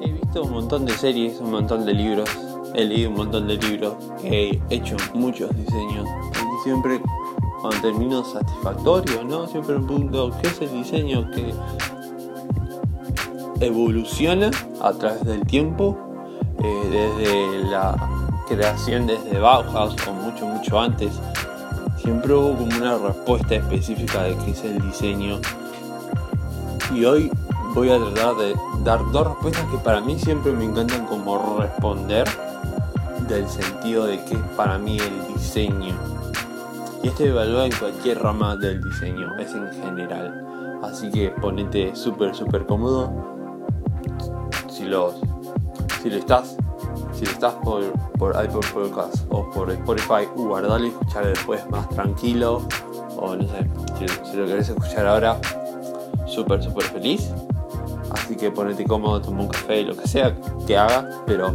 He visto un montón de series, un montón de libros, he leído un montón de libros, he hecho muchos diseños y siempre cuando termino satisfactorio, ¿no? Siempre me pregunto qué es el diseño que evoluciona a través del tiempo, eh, desde la creación desde Bauhaus o mucho mucho antes. Siempre hubo como una respuesta específica de qué es el diseño. Y hoy voy a tratar de dar dos respuestas que para mí siempre me encantan como responder del sentido de qué es para mí el diseño. Y esto evalúa en cualquier rama del diseño, es en general. Así que ponete súper, súper cómodo. Si lo, si lo estás, si lo estás por, por Apple Podcast o por Spotify, guardalo y escuchar después más tranquilo. O no sé, si, si lo querés escuchar ahora, súper, súper feliz. Así que ponete cómodo, toma un café, lo que sea que hagas, pero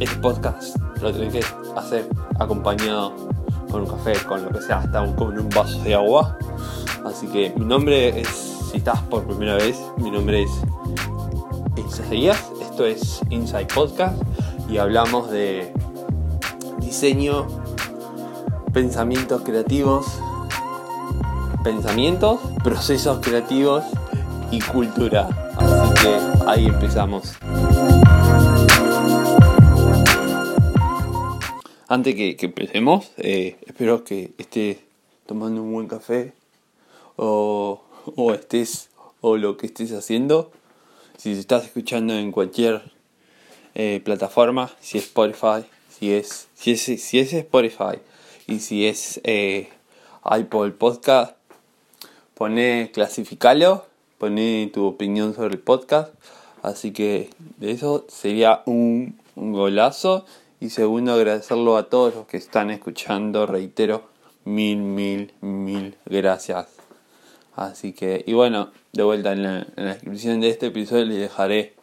este podcast lo tenés que hacer acompañado con un café, con lo que sea, hasta con un vaso de agua. Así que mi nombre es, si estás por primera vez, mi nombre es Isaías, esto es Inside Podcast y hablamos de diseño, pensamientos creativos, pensamientos, procesos creativos cultura. Así que ahí empezamos. Antes que, que empecemos, eh, espero que estés tomando un buen café o, o estés o lo que estés haciendo. Si estás escuchando en cualquier eh, plataforma, si es Spotify, si es, si es, si es Spotify y si es eh, Apple Podcast, pone clasificalo, pone tu opinión sobre el podcast. Así que de eso sería un, un golazo. Y segundo, agradecerlo a todos los que están escuchando. Reitero, mil, mil, mil gracias. Así que, y bueno, de vuelta en la, en la descripción de este episodio les dejaré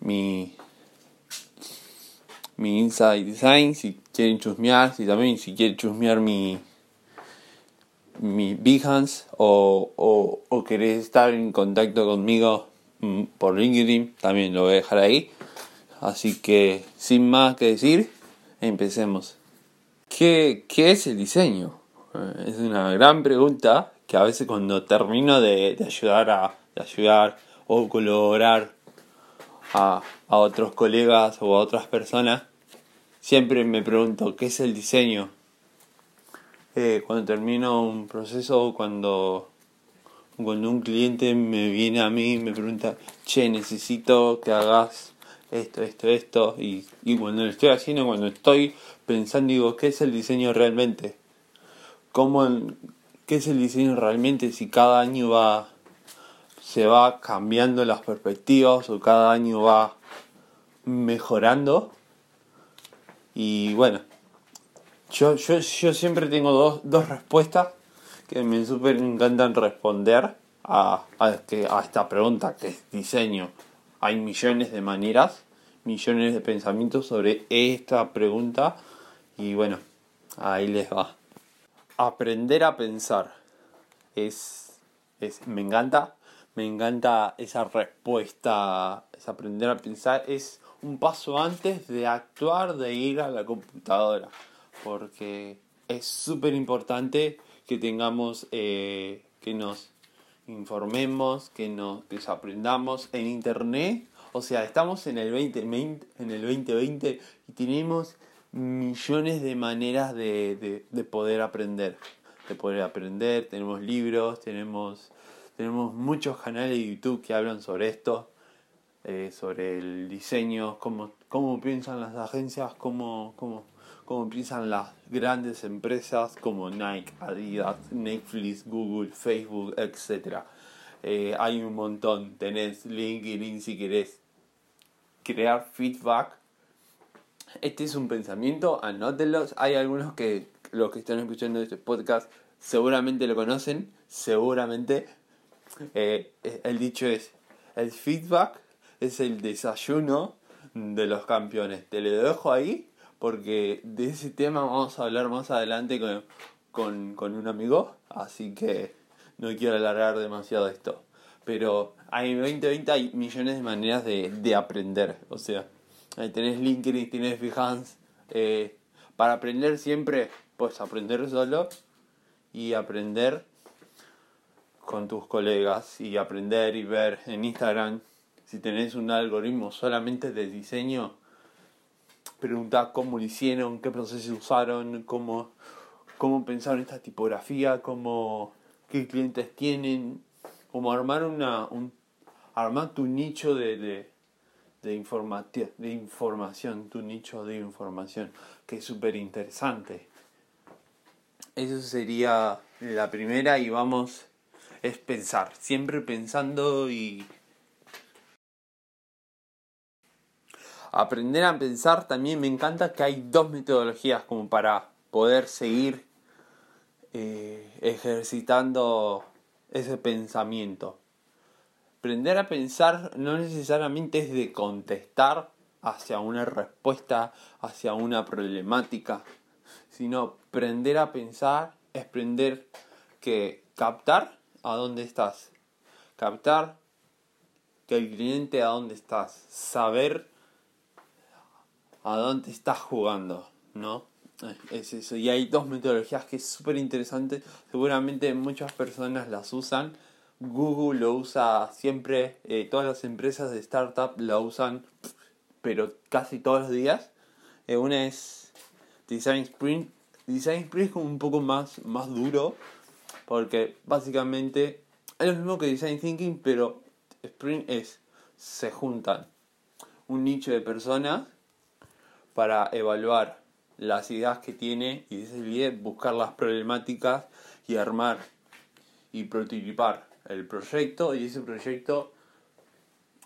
mi, mi Inside Design si quieren chusmear, si también si quieren chusmear mi, mi Behance o, o, o querés estar en contacto conmigo mm, por LinkedIn, también lo voy a dejar ahí. Así que, sin más que decir, empecemos. ¿Qué, qué es el diseño? Eh, Es una gran pregunta que a veces cuando termino de, de ayudar a de ayudar o colaborar a, a otros colegas o a otras personas, siempre me pregunto, ¿qué es el diseño? Eh, cuando termino un proceso, cuando, cuando un cliente me viene a mí y me pregunta, che, necesito que hagas esto, esto, esto, y, y cuando lo estoy haciendo, cuando estoy pensando, digo, ¿qué es el diseño realmente? ¿Cómo, ¿Qué es el diseño realmente si cada año va se va cambiando las perspectivas o cada año va mejorando? Y bueno, yo, yo, yo siempre tengo dos, dos respuestas que me súper encantan responder a, a, que, a esta pregunta que es diseño. Hay millones de maneras, millones de pensamientos sobre esta pregunta y bueno, ahí les va. Aprender a pensar es, es me encanta, me encanta esa respuesta, es aprender a pensar, es un paso antes de actuar, de ir a la computadora, porque es súper importante que tengamos, eh, que nos informemos, que nos desaprendamos en internet. O sea, estamos en el 2020, en el 2020 y tenemos millones de maneras de, de, de poder aprender. De poder aprender, tenemos libros, tenemos, tenemos muchos canales de YouTube que hablan sobre esto, eh, sobre el diseño, cómo, cómo piensan las agencias, cómo, cómo, cómo piensan las grandes empresas como Nike, Adidas, Netflix, Google, Facebook, etc. Eh, hay un montón. Tenés LinkedIn si querés crear feedback. Este es un pensamiento, anótenlos. Hay algunos que los que están escuchando este podcast seguramente lo conocen, seguramente. Eh, el dicho es, el feedback es el desayuno de los campeones. Te lo dejo ahí porque de ese tema vamos a hablar más adelante con, con, con un amigo, así que no quiero alargar demasiado esto. Pero hay 2020 hay millones de maneras de, de aprender. O sea, ahí tenés LinkedIn, tenés Behance. Eh, para aprender siempre, puedes aprender solo y aprender con tus colegas y aprender y ver en Instagram si tenés un algoritmo solamente de diseño pregunta cómo lo hicieron, qué procesos usaron, cómo, cómo pensaron esta tipografía, cómo, qué clientes tienen, cómo armar una, un, armar tu nicho de, de, de, de información, tu nicho de información, que es súper interesante. Eso sería la primera y vamos, es pensar, siempre pensando y aprender a pensar también me encanta que hay dos metodologías como para poder seguir eh, ejercitando ese pensamiento. Aprender a pensar no necesariamente es de contestar hacia una respuesta, hacia una problemática, sino aprender a pensar es aprender que captar a dónde estás, captar que el cliente a dónde estás, saber a dónde estás jugando, ¿no? Es eso. Y hay dos metodologías que es súper interesante. Seguramente muchas personas las usan. Google lo usa siempre. Eh, todas las empresas de startup la usan, pero casi todos los días. Eh, una es Design Sprint. Design Sprint es como un poco más, más duro. Porque básicamente es lo mismo que Design Thinking, pero Sprint es. Se juntan un nicho de personas para evaluar las ideas que tiene y decide buscar las problemáticas y armar y prototipar el proyecto. Y ese proyecto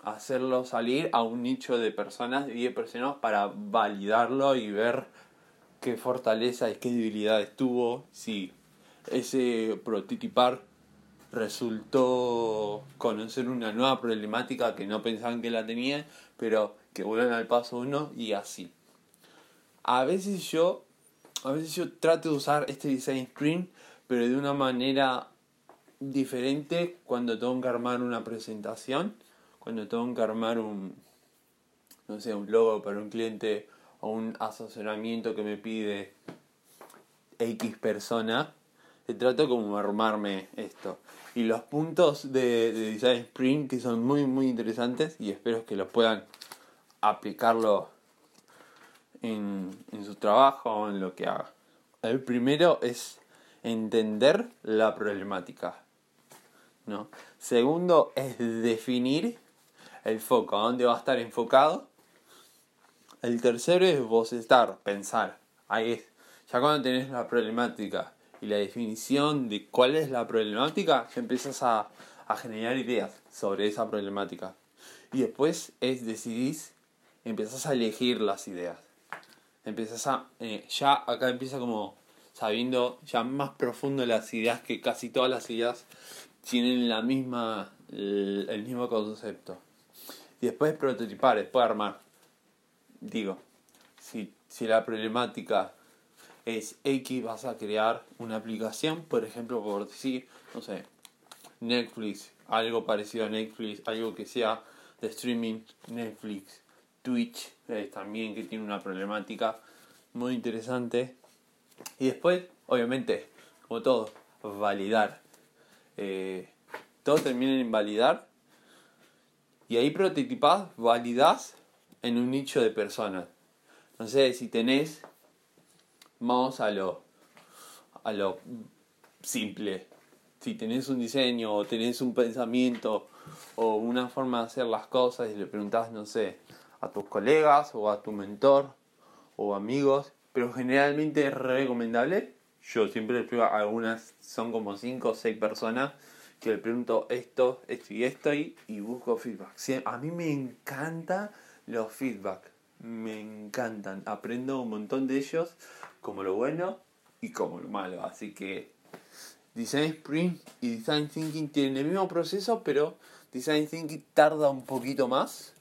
hacerlo salir a un nicho de personas, de 10 personas para validarlo y ver qué fortaleza y qué debilidades tuvo, si ese prototipar resultó conocer una nueva problemática que no pensaban que la tenían, pero que vuelven al paso uno y así a veces yo, a veces yo trato de usar este design sprint, pero de una manera diferente cuando tengo que armar una presentación, cuando tengo que armar un, no sé, un logo para un cliente o un asesoramiento que me pide X persona, trato como armarme esto. Y los puntos de, de, Design Sprint que son muy muy interesantes y espero que los puedan aplicarlo en, su trabajo o en lo que haga. El primero es entender la problemática. ¿no? Segundo es definir el foco, a dónde va a estar enfocado. El tercero es vos estar, pensar. Ahí es. Ya cuando tenés la problemática y la definición de cuál es la problemática, ya empiezas a, a generar ideas sobre esa problemática. Y después es decidir, empiezas a elegir las ideas empiezas a, eh, ya acá empieza como sabiendo ya más profundo las ideas que casi todas las ideas tienen la misma, el, mismo concepto. Y después prototipar, después armar. Digo, si, si la problemática es X, vas a crear una aplicación, por ejemplo, por decir, no sé, Netflix, algo parecido a Netflix, algo que sea de streaming, Netflix, Twitch eh, también que tiene una problemática muy interesante. Y después, obviamente, como todo, validar. Eh, todo termina en validar. Y ahí prototipás, validás en un nicho de personas. Sé, si tenés, vamos a lo, a lo simple. Si tenés un diseño o tenés un pensamiento o una forma de hacer las cosas y le preguntás, no sé, a tus colegas o a tu mentor o amigos, pero generalmente es recomendable. Yo siempre les pregunto, algunas son como 5 o 6 personas que le pregunto esto, esto y esto y, busco feedback. a mí me encanta los feedback, me encantan, aprendo un montón de ellos, como lo bueno y como lo malo. Así que Design Sprint y Design Thinking tienen el mismo proceso, pero Design Thinking tarda un poquito más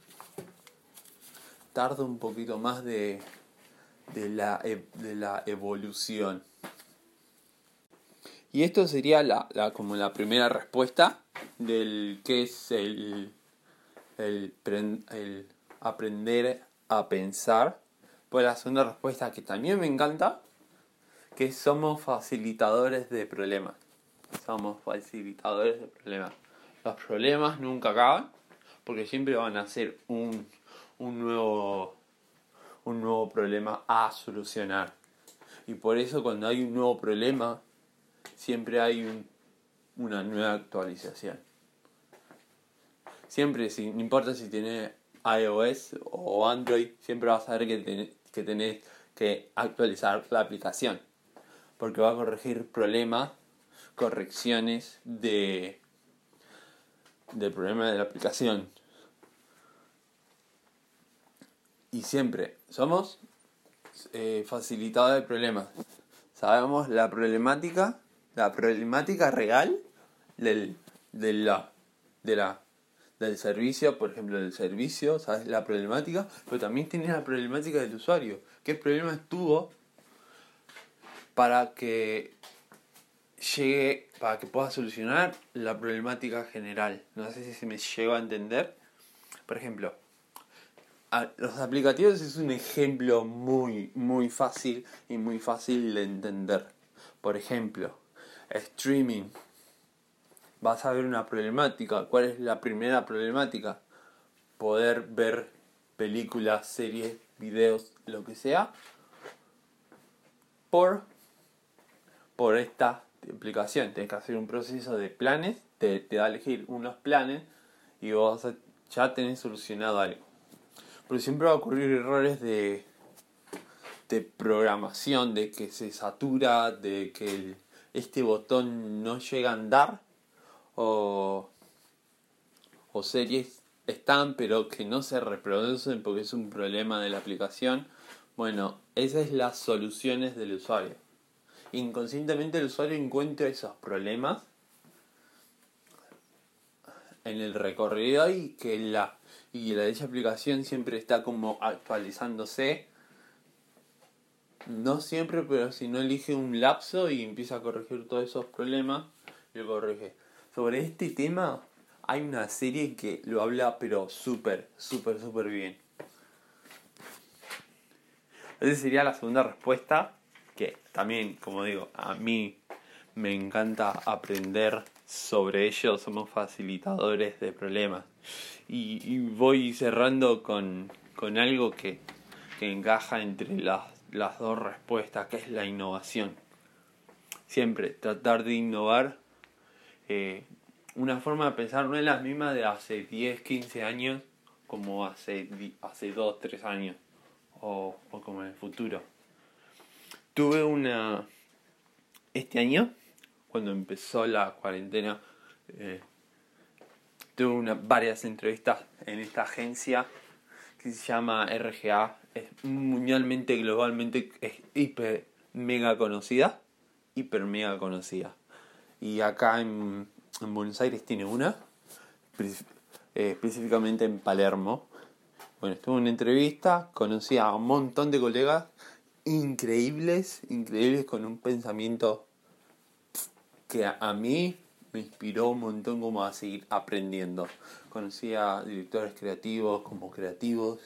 tarda un poquito más de, de, la, e, de la evolución. Y esto sería la, la, como la primera respuesta del que es el, el, el aprender a pensar. Pues la segunda respuesta que también me encanta, que somos facilitadores de problemas. Somos facilitadores de problemas. Los problemas nunca acaban, porque siempre van a ser un, un nuevo un nuevo problema a solucionar. Y por eso cuando hay un nuevo problema, siempre hay un, una nueva actualización. Siempre, si, no importa si tienes iOS o Android, siempre vas a ver que, que tenés que actualizar la aplicación. Porque va a corregir problemas, correcciones de del problema de la aplicación. Y siempre somos eh, facilitadores de problemas. Sabemos la problemática, la problemática real del, de la, de la, del servicio, por ejemplo, del servicio, sabes la problemática, pero también tienes la problemática del usuario. ¿Qué problema tuvo para que llegue, para que pueda solucionar la problemática general? No sé si se me llegó a entender. Por ejemplo, los aplicativos es un ejemplo muy, muy fácil y muy fácil de entender. Por ejemplo, streaming. Vas a ver una problemática. ¿Cuál es la primera problemática? Poder ver películas, series, videos, lo que sea, por, por esta aplicación. Tienes que hacer un proceso de planes, te, te da a elegir unos planes y vos ya tenés solucionado algo. Pero siempre va a ocurrir errores de, de programación, de que se satura, de que este botón no llega a andar, o, o series están pero que no se reproducen porque es un problema de la aplicación. Bueno, esas son las soluciones del usuario. Inconscientemente el usuario encuentra esos problemas en el recorrido y que la y la dicha aplicación siempre está como actualizándose. No siempre, pero si no elige un lapso y empieza a corregir todos esos problemas, lo corrige. Sobre este tema hay una serie que lo habla pero súper, súper, súper bien. Esa sería la segunda respuesta, que también, como digo, a mí me encanta aprender sobre ello, somos facilitadores de problemas. Y, voy cerrando con, con algo que, que, encaja entre las, las dos respuestas, que es la innovación. Siempre tratar de innovar. Eh, una forma de pensar no es la misma de hace 10, 15 años como hace, hace 2, 3 años o, o como en el futuro. Tuve una... Este año cuando empezó la cuarentena, eh, tuve una, varias entrevistas en esta agencia que se llama RGA. Es mundialmente, globalmente, es hiper mega conocida. Hiper mega conocida. Y acá en, Buenos Aires tiene una, eh, específicamente en Palermo. Bueno, estuve una entrevista, conocí a un montón de colegas increíbles, increíbles con un pensamiento que a, mí me inspiró un montón como a seguir aprendiendo. Conocí a directores creativos como creativos,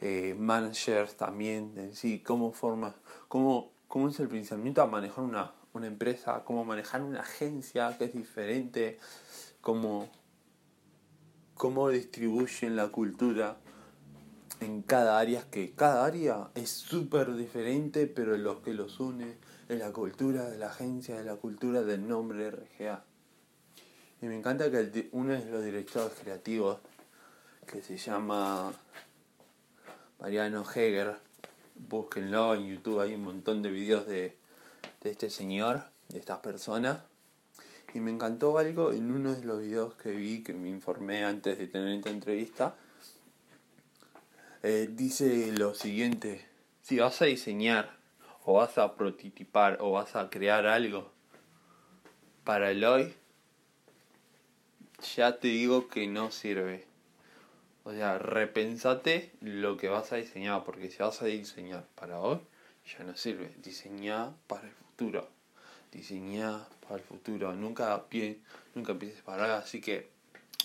eh, managers también, en sí, cómo forma, cómo, cómo es el pensamiento a manejar una, una empresa, cómo manejar una agencia que es diferente, cómo, cómo distribuyen la cultura en cada área, que cada área es súper diferente, pero lo que los une es la cultura de la agencia, de la cultura del nombre RGA. Y me encanta que uno de los directores creativos, que se llama Mariano Heger, búsquenlo en YouTube, hay un montón de videos de, de este señor, de estas personas. Y me encantó algo en uno de los videos que vi, que me informé antes de tener esta entrevista. Eh, dice lo siguiente, si vas a diseñar o vas a prototipar o vas a crear algo para el hoy, ya te digo que no sirve. O sea, repensate lo que vas a diseñar, porque si vas a diseñar para hoy, ya no sirve. Diseñar para el futuro. Diseñar para el futuro. Nunca, pie, nunca empieces para ahora, así que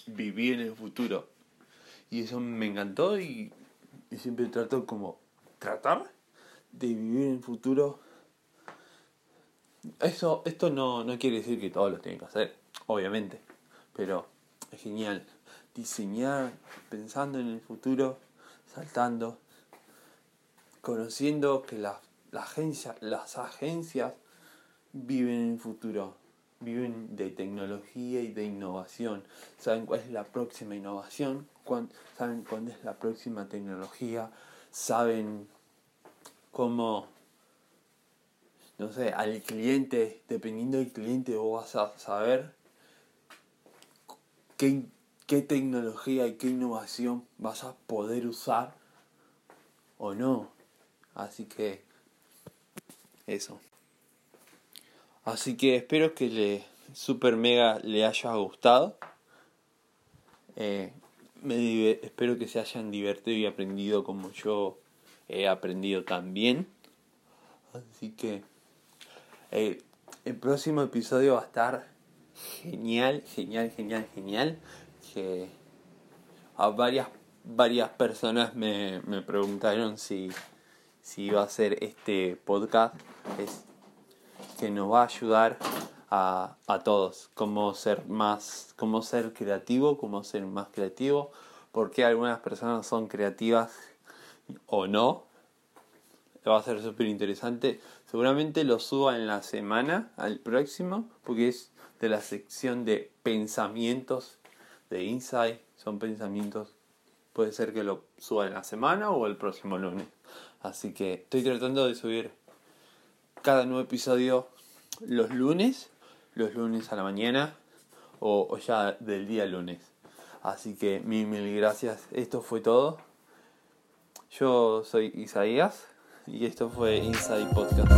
vivir en el futuro. Y eso me encantó y, y siempre trato como tratar de vivir en el futuro. Eso, esto no, no quiere decir que todos lo tienen que hacer, obviamente. Pero es genial diseñar pensando en el futuro, saltando, conociendo que la, la agencia, las agencias viven en el futuro, viven de tecnología y de innovación. Saben cuál es la próxima innovación, saben cuándo es la próxima tecnología, saben cómo, no sé, al cliente, dependiendo del cliente, vos vas a saber qué, tecnología y qué innovación vas a poder usar o no. Así que eso. Así que espero que le super mega le haya gustado. Eh, me espero que se hayan divertido y aprendido como yo he aprendido también. Así que eh, el próximo episodio va a estar genial, genial, genial, genial. Que a varias, varias personas me, me preguntaron si, si iba a ser este podcast. Es que nos va a ayudar a, a todos. Cómo ser más, cómo ser creativo, cómo ser más creativo. Porque algunas personas son creativas o no. Va a ser súper interesante. Seguramente lo suba en la semana al próximo. Porque es de la sección de pensamientos de Insight. Son pensamientos. Puede ser que lo suba en la semana o el próximo lunes. Así que estoy tratando de subir cada nuevo episodio los lunes. Los lunes a la mañana. O, ya del día lunes. Así que mil, mil gracias. Esto fue todo. Yo soy Isaías y esto fue Inside Podcast.